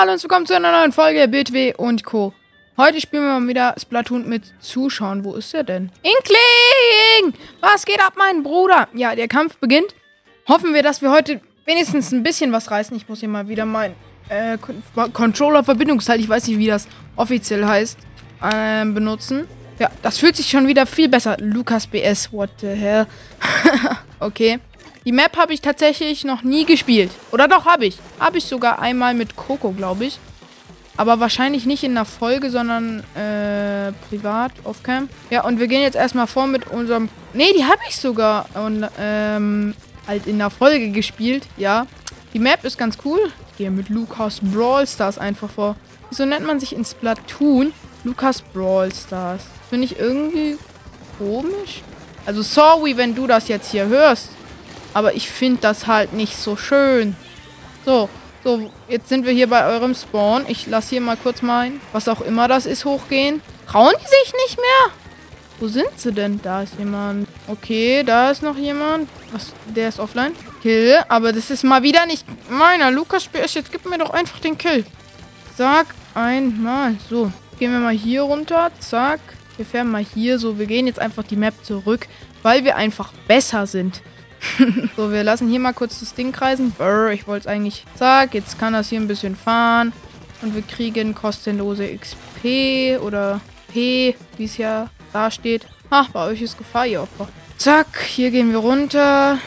Hallo und willkommen zu einer neuen Folge BTW und Co. Heute spielen wir mal wieder Splatoon mit Zuschauen. Wo ist er denn? Inkling! Was geht ab, mein Bruder? Ja, der Kampf beginnt. Hoffen wir, dass wir heute wenigstens ein bisschen was reißen. Ich muss hier mal wieder mein äh, Controller-Verbindungsteil, ich weiß nicht, wie das offiziell heißt, äh, benutzen. Ja, das fühlt sich schon wieder viel besser. Lukas BS, what the hell? okay. Die Map habe ich tatsächlich noch nie gespielt. Oder doch, habe ich. Habe ich sogar einmal mit Coco, glaube ich. Aber wahrscheinlich nicht in einer Folge, sondern äh, privat, off-cam. Ja, und wir gehen jetzt erstmal vor mit unserem... Nee, die habe ich sogar und, ähm, halt in der Folge gespielt, ja. Die Map ist ganz cool. Ich gehe mit Lukas Brawl Stars einfach vor. Wieso nennt man sich in Splatoon Lukas Brawl Stars? Finde ich irgendwie komisch. Also sorry, wenn du das jetzt hier hörst. Aber ich finde das halt nicht so schön. So, so, jetzt sind wir hier bei eurem Spawn. Ich lasse hier mal kurz mein, was auch immer das ist, hochgehen. Trauen die sich nicht mehr? Wo sind sie denn? Da ist jemand. Okay, da ist noch jemand. Was? Der ist offline. Kill. Aber das ist mal wieder nicht meiner. Lukas jetzt gib mir doch einfach den Kill. Sag einmal. So. Gehen wir mal hier runter. Zack. Wir fähren mal hier so. Wir gehen jetzt einfach die Map zurück, weil wir einfach besser sind. so, wir lassen hier mal kurz das Ding kreisen. Brr, ich wollte es eigentlich. Zack, jetzt kann das hier ein bisschen fahren. Und wir kriegen kostenlose XP oder P, wie es ja da steht. Ach, bei euch ist Gefahr, ihr Opfer. Zack, hier gehen wir runter.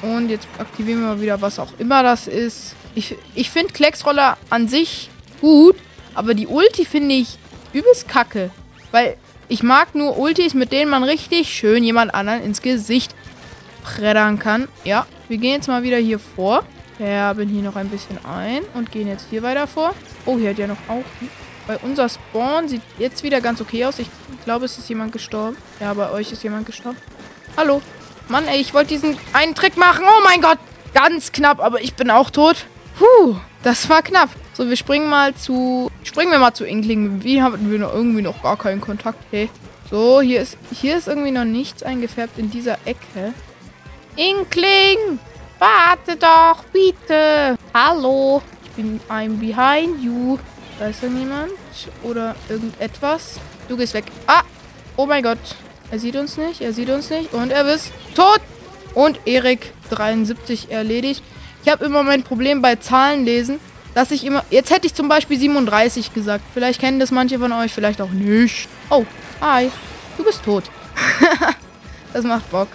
Und jetzt aktivieren wir mal wieder, was auch immer das ist. Ich, ich finde Klecksroller an sich gut, aber die Ulti finde ich übelst kacke. Weil ich mag nur Ultis, mit denen man richtig schön jemand anderen ins Gesicht preddern kann. Ja, wir gehen jetzt mal wieder hier vor. Färben hier noch ein bisschen ein und gehen jetzt hier weiter vor. Oh, hier hat ja noch auch... Bei unser Spawn sieht jetzt wieder ganz okay aus. Ich glaube, es ist jemand gestorben. Ja, bei euch ist jemand gestorben. Hallo. Mann, ey, ich wollte diesen einen Trick machen. Oh mein Gott. Ganz knapp, aber ich bin auch tot. Puh, das war knapp. So, wir springen mal zu... Springen wir mal zu Inkling. Wie haben wir noch irgendwie noch gar keinen Kontakt? Hey. So, hier ist, hier ist irgendwie noch nichts eingefärbt in dieser Ecke. Inkling! Warte doch, bitte! Hallo! Ich bin I'm behind you. Da ist irgendjemand oder irgendetwas. Du gehst weg. Ah! Oh mein Gott. Er sieht uns nicht, er sieht uns nicht. Und er ist tot! Und Erik 73 erledigt. Ich habe immer mein Problem bei Zahlen lesen, dass ich immer... Jetzt hätte ich zum Beispiel 37 gesagt. Vielleicht kennen das manche von euch, vielleicht auch nicht. Oh, hi. Du bist tot. das macht Bock.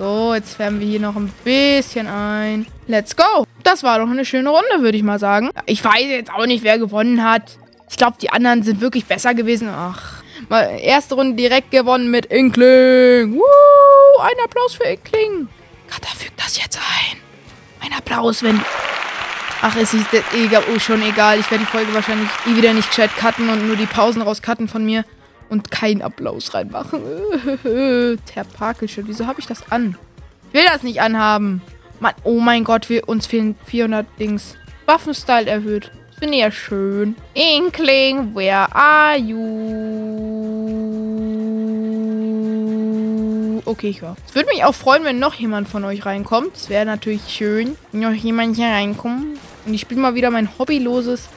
So, jetzt färben wir hier noch ein bisschen ein. Let's go. Das war doch eine schöne Runde, würde ich mal sagen. Ich weiß jetzt auch nicht, wer gewonnen hat. Ich glaube, die anderen sind wirklich besser gewesen. Ach, mal erste Runde direkt gewonnen mit Inkling. Woo, ein Applaus für Inkling. Kata fügt das jetzt ein. Ein Applaus, wenn... Ach, es ist egal, oh, schon egal. Ich werde die Folge wahrscheinlich eh wieder nicht gescheit cutten und nur die Pausen rauscutten von mir und keinen Applaus reinmachen. Terpakelschutz. Wieso habe ich das an? Ich will das nicht anhaben. Mann, oh mein Gott, wir, uns fehlen 400 Dings. Waffenstyle erhöht. Das finde ich ja schön. Inkling, where are you? Okay, ich höre. Es würde mich auch freuen, wenn noch jemand von euch reinkommt. Es wäre natürlich schön, wenn noch jemand hier reinkommt. Und ich spiele mal wieder mein hobbyloses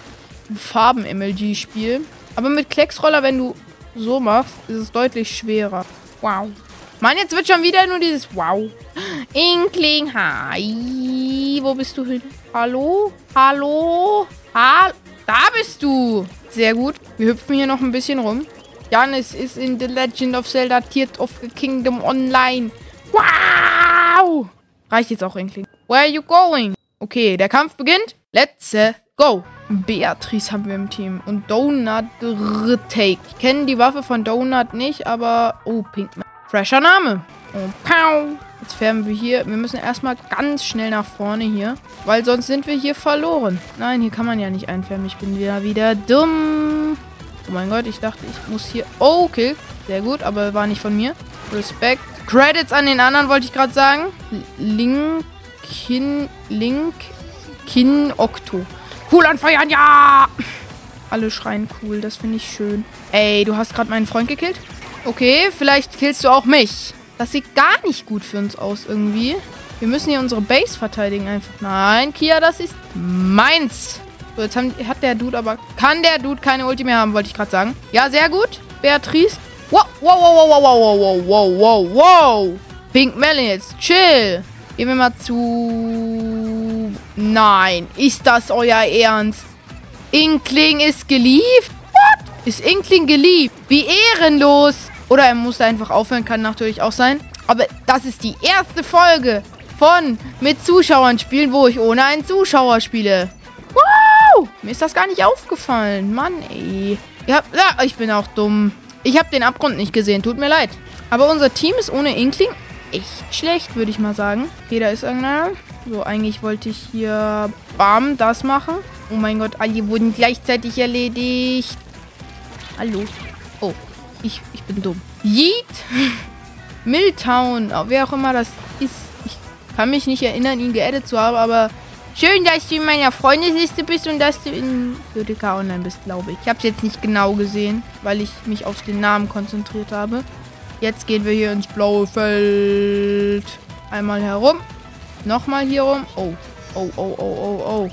Farben-MLG-Spiel. Aber mit Klecksroller, wenn du so machst, ist es deutlich schwerer. Wow. Mann, jetzt wird schon wieder nur dieses Wow. Inkling, hi. Wo bist du hin? Hallo? Hallo? Ha da bist du. Sehr gut. Wir hüpfen hier noch ein bisschen rum. Janis ist in The Legend of Zelda Tears of the Kingdom online. Wow! Reicht jetzt auch, Inkling. Where are you going? Okay, der Kampf beginnt. Let's go. Beatrice haben wir im Team. Und Donut Take. Ich kenne die Waffe von Donut nicht, aber... Oh, Pinkman. Fresher Name. Und pow. Jetzt färben wir hier. Wir müssen erstmal ganz schnell nach vorne hier. Weil sonst sind wir hier verloren. Nein, hier kann man ja nicht einfärben. Ich bin wieder wieder dumm. Oh mein Gott, ich dachte, ich muss hier... Oh, okay. Sehr gut, aber war nicht von mir. Respekt. Credits an den anderen, wollte ich gerade sagen. Link... Kin... Link... Kin Octo. Cool anfeuern, ja! Alle schreien cool, das finde ich schön. Ey, du hast gerade meinen Freund gekillt? Okay, vielleicht killst du auch mich. Das sieht gar nicht gut für uns aus irgendwie. Wir müssen hier unsere Base verteidigen einfach. Nein, Kia, das ist meins. So, jetzt haben, hat der Dude aber... Kann der Dude keine Ulti mehr haben, wollte ich gerade sagen. Ja, sehr gut. Beatrice. Wow, wow, wow, wow, wow, wow, wow, wow, wow. Pink Melon jetzt. Chill. Gehen wir mal zu... Nein. Ist das euer Ernst? Inkling ist geliebt? What? Ist Inkling geliebt? Wie ehrenlos. Oder er muss einfach aufhören, kann natürlich auch sein. Aber das ist die erste Folge von mit Zuschauern spielen, wo ich ohne einen Zuschauer spiele. Wow! Mir ist das gar nicht aufgefallen. Mann, ey. Ja, ja ich bin auch dumm. Ich habe den Abgrund nicht gesehen. Tut mir leid. Aber unser Team ist ohne Inkling echt schlecht, würde ich mal sagen. Okay, da ist irgendeiner. So, eigentlich wollte ich hier bam, das machen. Oh mein Gott, alle wurden gleichzeitig erledigt. Hallo. Oh, ich, ich bin dumm. Yeet. Milltown, wer auch immer das ist. Ich kann mich nicht erinnern, ihn geaddet zu haben, aber schön, dass du in meiner Freundesliste bist und dass du in JDK Online bist, glaube ich. Ich habe es jetzt nicht genau gesehen, weil ich mich auf den Namen konzentriert habe. Jetzt gehen wir hier ins blaue Feld. Einmal herum. Nochmal hier rum. Oh. Oh, oh, oh, oh, oh.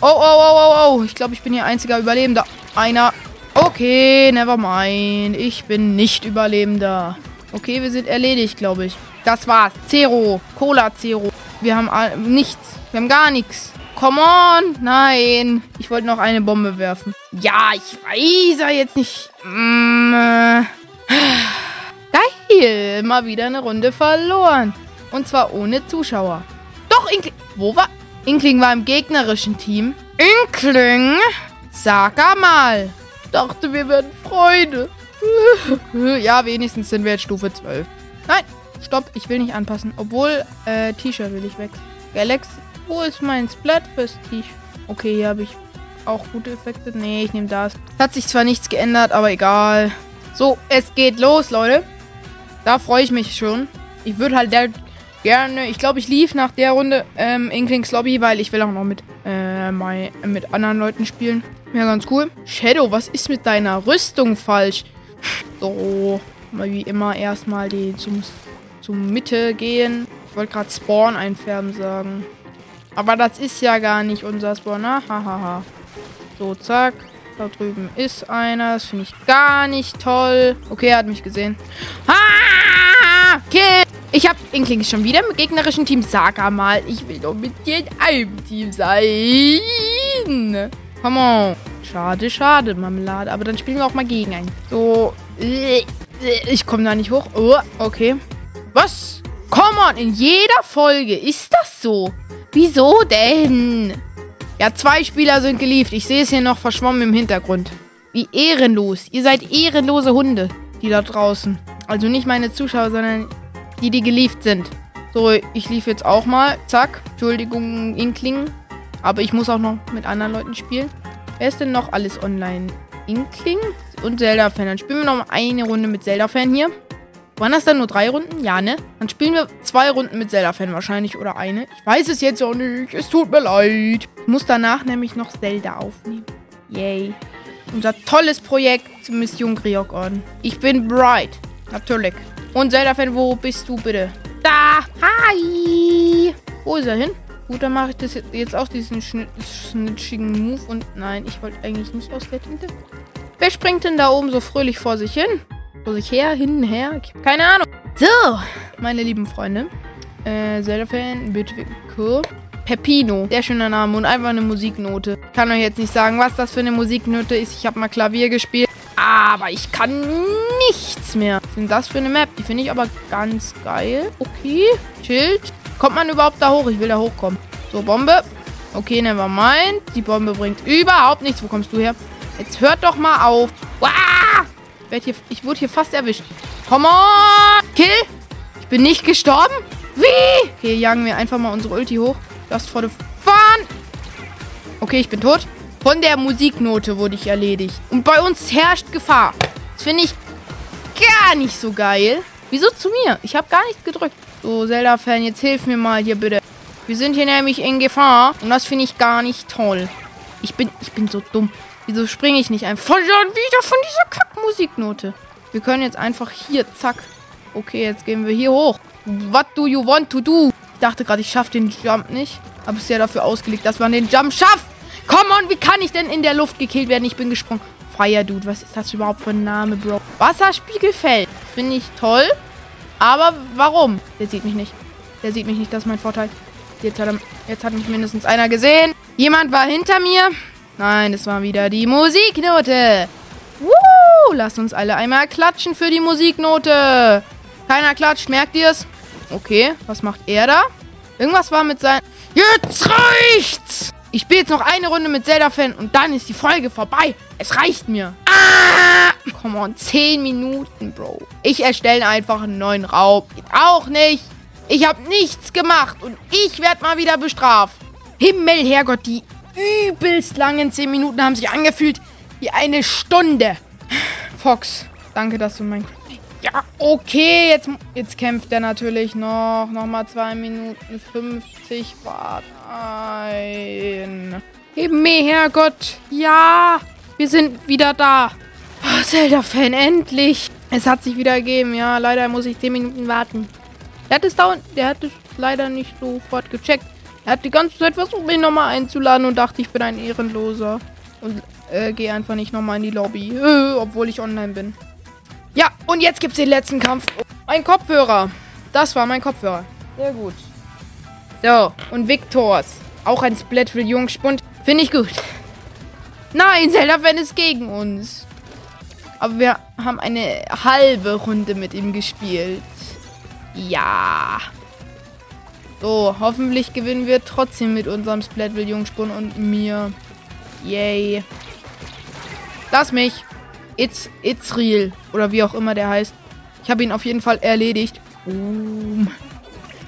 Oh, oh, oh, oh, oh. Ich glaube, ich bin hier einziger Überlebender. Einer. Okay, never mind. Ich bin nicht Überlebender. Okay, wir sind erledigt, glaube ich. Das war's. Zero. Cola Zero. Wir haben nichts. Wir haben gar nichts. Come on. Nein. Ich wollte noch eine Bombe werfen. Ja, ich weiß ja jetzt nicht. Mm, Geil. Mal wieder eine Runde verloren. Und zwar ohne Zuschauer. Doch, Inkling. Wo war... Inkling war im gegnerischen Team. Inkling? Sag mal. Dachte, wir werden Freunde. ja, wenigstens sind wir jetzt Stufe 12. Nein, stopp, ich will nicht anpassen. Obwohl, äh, T-Shirt will ich weg. Galaxy, wo ist mein Splatfest-T-Shirt? Okay, hier habe ich auch gute Effekte. Nee, ich nehme das. Hat sich zwar nichts geändert, aber egal. So, es geht los, Leute. Da freue ich mich schon. Ich würde halt der gerne, ich glaube, ich lief nach der Runde ähm, Inklings Lobby, weil ich will auch noch mit, äh, mein, mit anderen Leuten spielen. Ja, ganz cool. Shadow, was ist mit deiner Rüstung falsch? So, mal wie immer erstmal die zum, zum Mitte gehen. Ich wollte gerade Spawn einfärben sagen. Aber das ist ja gar nicht unser Spawn. Hahaha. So, zack. Da drüben ist einer. Das finde ich gar nicht toll. Okay, er hat mich gesehen. Ah! Kill! Ich habe Inkling schon wieder im gegnerischen Team. Sag mal, ich will doch mit dir in einem Team sein. Come on. Schade, schade, Marmelade. Aber dann spielen wir auch mal gegen einen. So. Ich komme da nicht hoch. Oh, okay. Was? Come on, in jeder Folge ist das so. Wieso denn? Ja, zwei Spieler sind geliefert. Ich sehe es hier noch verschwommen im Hintergrund. Wie ehrenlos. Ihr seid ehrenlose Hunde, die da draußen. Also nicht meine Zuschauer, sondern die, die geliefert sind. So, ich lief jetzt auch mal. Zack. Entschuldigung, Inkling. Aber ich muss auch noch mit anderen Leuten spielen. Wer ist denn noch alles online? Inkling und Zelda-Fan. Dann spielen wir noch eine Runde mit Zelda-Fan hier. Waren das dann nur drei Runden? Ja, ne? Dann spielen wir zwei Runden mit Zelda-Fan wahrscheinlich oder eine. Ich weiß es jetzt auch nicht. Es tut mir leid. Ich muss danach nämlich noch Zelda aufnehmen. Yay. Unser tolles Projekt Mission Griok-Orden. Ich bin Bright. Natürlich. Und Zelda-Fan, wo bist du bitte? Da. Hi. Wo ist er hin? Gut, dann mache ich das jetzt auch, diesen schnitschigen Move. Und nein, ich wollte eigentlich nicht aus der Tinte. Wer springt denn da oben so fröhlich vor sich hin? Vor sich her, hin, her? Ich habe keine Ahnung. So, meine lieben Freunde. Äh, Zelda-Fan, bitte, cool. Peppino, sehr schöner Name und einfach eine Musiknote. Ich kann euch jetzt nicht sagen, was das für eine Musiknote ist. Ich habe mal Klavier gespielt, aber ich kann nichts mehr. Was ist denn das für eine Map? Die finde ich aber ganz geil. Okay, Schild. Kommt man überhaupt da hoch? Ich will da hochkommen. So, Bombe. Okay, never mind. Die Bombe bringt überhaupt nichts. Wo kommst du her? Jetzt hört doch mal auf. Ich, hier, ich wurde hier fast erwischt. Come on! Kill! Ich bin nicht gestorben? Wie? Okay, jagen wir einfach mal unsere Ulti hoch. Just for the fun. Okay, ich bin tot. Von der Musiknote wurde ich erledigt. Und bei uns herrscht Gefahr. Das finde ich gar nicht so geil. Wieso zu mir? Ich habe gar nichts gedrückt. So, Zelda-Fan, jetzt hilf mir mal hier bitte. Wir sind hier nämlich in Gefahr. Und das finde ich gar nicht toll. Ich bin, ich bin so dumm. Wieso springe ich nicht einfach schon wieder von dieser Kackmusiknote? Wir können jetzt einfach hier, zack. Okay, jetzt gehen wir hier hoch. What do you want to do? Ich dachte gerade, ich schaffe den Jump nicht. Aber es ist ja dafür ausgelegt, dass man den Jump schafft. Komm on, wie kann ich denn in der Luft gekillt werden? Ich bin gesprungen. Fire Dude, was ist das überhaupt für ein Name, Bro? Wasserspiegelfeld. Finde ich toll. Aber warum? Der sieht mich nicht. Der sieht mich nicht, das ist mein Vorteil. Jetzt hat, er, jetzt hat mich mindestens einer gesehen. Jemand war hinter mir. Nein, es war wieder die Musiknote. Woo! Lasst uns alle einmal klatschen für die Musiknote. Keiner klatscht, merkt ihr es? Okay, was macht er da? Irgendwas war mit seinem... Jetzt reicht's! Ich spiele jetzt noch eine Runde mit Zelda-Fan und dann ist die Folge vorbei. Es reicht mir. Ah! Come on, 10 Minuten, Bro. Ich erstelle einfach einen neuen Raum. Geht auch nicht. Ich habe nichts gemacht und ich werde mal wieder bestraft. Himmel, Herrgott, die übelst langen 10 Minuten haben sich angefühlt wie eine Stunde. Fox, danke, dass du mein... Ja, okay, jetzt, jetzt kämpft er natürlich noch. Nochmal 2 Minuten 50. Warte. Nein. Mir, Herrgott. Ja, wir sind wieder da. Oh, Zelda-Fan, endlich. Es hat sich wieder ergeben. Ja, leider muss ich 10 Minuten warten. Der hat es dauernd, der hat es leider nicht sofort gecheckt. Er hat die ganze Zeit versucht, mich nochmal einzuladen und dachte, ich bin ein Ehrenloser. Und äh, gehe einfach nicht nochmal in die Lobby. Äh, obwohl ich online bin. Ja, und jetzt gibt es den letzten Kampf. Ein Kopfhörer. Das war mein Kopfhörer. Sehr gut. So, und Victors. Auch ein Splatful-Jungspund. Finde ich gut. Nein, Zelda-Fan ist gegen uns. Aber wir haben eine halbe Runde mit ihm gespielt. Ja. So, hoffentlich gewinnen wir trotzdem mit unserem Splatful-Jungspund und mir. Yay. Lass mich. It's, it's real. Oder wie auch immer der heißt. Ich habe ihn auf jeden Fall erledigt. Boom.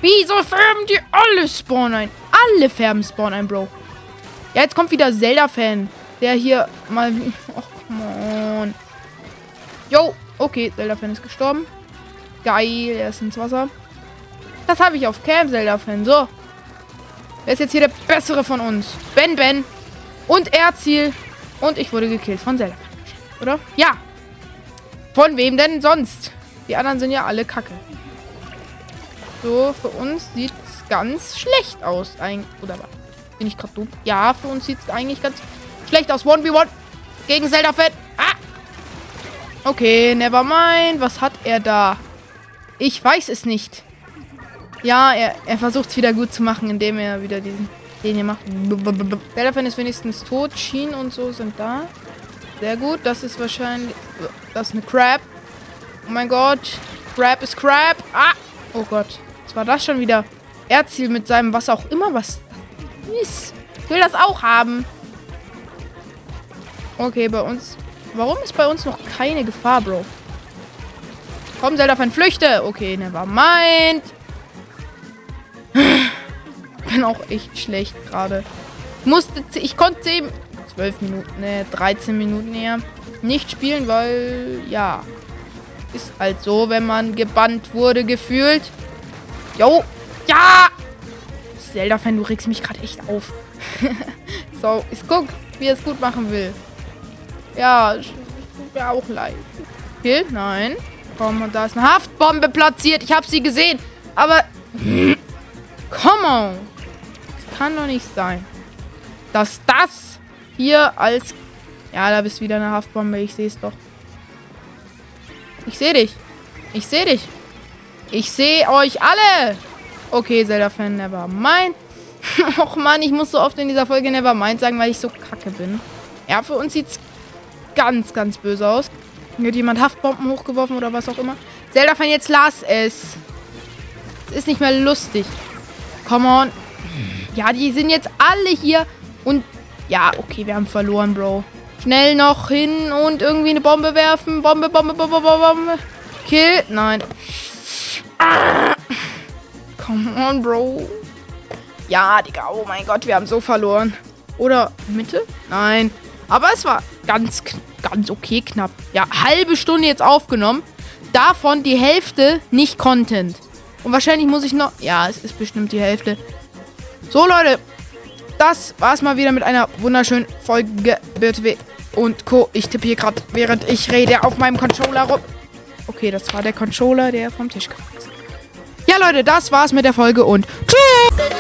Wieso färben die alle Spawn ein? Alle färben Spawn ein, Bro. Ja, jetzt kommt wieder Zelda-Fan. Der hier mal... Ach, come on. Yo, okay, Zelda-Fan ist gestorben. Geil, er ist ins Wasser. Das habe ich auf Cam, Zelda-Fan. So. Wer ist jetzt hier der Bessere von uns? Ben Ben. Und Erziel. Und ich wurde gekillt von Zelda. Oder? Ja. Von wem denn sonst? Die anderen sind ja alle kacke. So, für uns sieht es ganz schlecht aus. Oder was? Bin ich gerade dumm? Ja, für uns sieht es eigentlich ganz schlecht aus. 1v1 gegen Zelda Fett. Okay, never mind. Was hat er da? Ich weiß es nicht. Ja, er, er versucht es wieder gut zu machen, indem er wieder diesen den hier macht. Zelda Fan ist wenigstens tot. Sheen und so sind da. Sehr gut. Das ist wahrscheinlich... Das ist eine Crab. Oh mein Gott. Crab ist Crab. Ah! Oh Gott. Was war das schon wieder? Erziel mit seinem was auch immer was ist. Ich will das auch haben. Okay, bei uns... Warum ist bei uns noch keine Gefahr, Bro? Komm, Zelda von Flüchte. Okay, never mind. Bin auch echt schlecht gerade. Musste... Ich konnte 10... 12 Minuten, ne, 13 Minuten eher nicht spielen, weil, ja, ist halt so, wenn man gebannt wurde, gefühlt. Jo. Ja. Zelda-Fan, du regst mich gerade echt auf. so, ich guck, wie er es gut machen will. Ja, tut mir auch leid. Okay, nein. Komm, und da ist eine Haftbombe platziert. Ich habe sie gesehen. Aber... Come on. Das kann doch nicht sein. Dass das hier als... Ja, da bist wieder eine Haftbombe. Ich sehe es doch. Ich sehe dich. Ich sehe dich. Ich sehe euch alle. Okay, Zelda-Fan, never mind. Och man, ich muss so oft in dieser Folge never mind sagen, weil ich so kacke bin. Ja, für uns sieht's ganz, ganz böse aus. Hier hat jemand Haftbomben hochgeworfen oder was auch immer. Zelda-Fan, jetzt lass es. Es ist nicht mehr lustig. Come on. Ja, die sind jetzt alle hier. Und ja, okay, wir haben verloren, Bro. Schnell noch hin und irgendwie eine Bombe werfen. Bombe, Bombe, Bombe, Bombe, Bombe. Kill. Nein. Ah. Come on, Bro. Ja, Digga. Oh mein Gott, wir haben so verloren. Oder Mitte? Nein. Aber es war ganz, ganz okay knapp. Ja, halbe Stunde jetzt aufgenommen. Davon die Hälfte nicht Content. Und wahrscheinlich muss ich noch... Ja, es ist bestimmt die Hälfte. So, Leute. Das war's mal wieder mit einer wunderschönen Folge BTW und Co. Ich tippe hier gerade, während ich rede, auf meinem Controller rum. Okay, das war der Controller, der vom Tisch gefallen ist. Ja, Leute, das war's mit der Folge und tschüss!